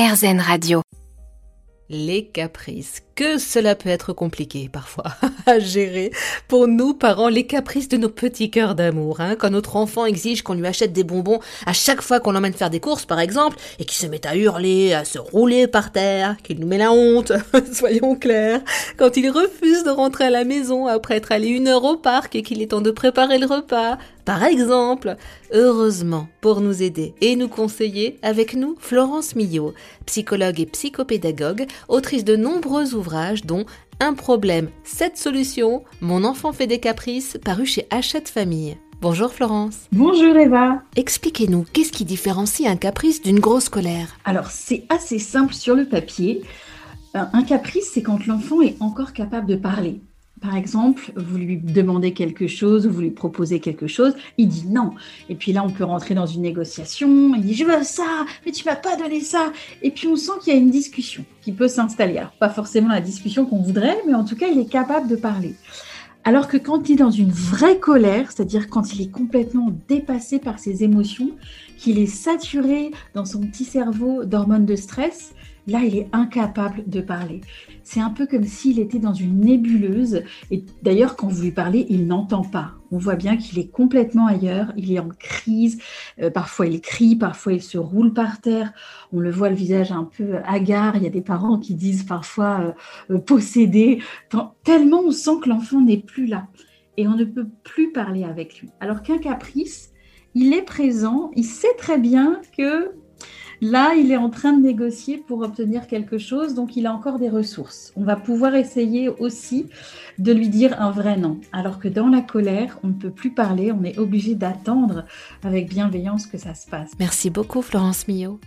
RZN Radio. Les caprices. Que cela peut être compliqué parfois à gérer pour nous parents, les caprices de nos petits cœurs d'amour. Hein, quand notre enfant exige qu'on lui achète des bonbons à chaque fois qu'on l'emmène faire des courses par exemple, et qu'il se met à hurler, à se rouler par terre, qu'il nous met la honte, soyons clairs. Quand il refuse de rentrer à la maison après être allé une heure au parc et qu'il est temps de préparer le repas, par exemple, heureusement, pour nous aider et nous conseiller, avec nous, Florence Millot, psychologue et psychopédagogue, autrice de nombreux ouvrages dont Un problème, cette solution, Mon enfant fait des caprices, paru chez Hachette Famille. Bonjour Florence. Bonjour Eva. Expliquez-nous, qu'est-ce qui différencie un caprice d'une grosse colère? Alors c'est assez simple sur le papier. Un caprice, c'est quand l'enfant est encore capable de parler. Par exemple, vous lui demandez quelque chose, vous lui proposez quelque chose, il dit non. Et puis là, on peut rentrer dans une négociation, il dit je veux ça, mais tu m'as pas donné ça. Et puis on sent qu'il y a une discussion qui peut s'installer. Pas forcément la discussion qu'on voudrait, mais en tout cas, il est capable de parler. Alors que quand il est dans une vraie colère, c'est-à-dire quand il est complètement dépassé par ses émotions, qu'il est saturé dans son petit cerveau d'hormones de stress, Là, il est incapable de parler. C'est un peu comme s'il était dans une nébuleuse. Et d'ailleurs, quand vous lui parlez, il n'entend pas. On voit bien qu'il est complètement ailleurs. Il est en crise. Euh, parfois, il crie. Parfois, il se roule par terre. On le voit le visage un peu hagard. Il y a des parents qui disent parfois euh, euh, possédé. Tellement on sent que l'enfant n'est plus là. Et on ne peut plus parler avec lui. Alors qu'un caprice, il est présent. Il sait très bien que Là, il est en train de négocier pour obtenir quelque chose, donc il a encore des ressources. On va pouvoir essayer aussi de lui dire un vrai non. Alors que dans la colère, on ne peut plus parler, on est obligé d'attendre avec bienveillance que ça se passe. Merci beaucoup Florence Millot.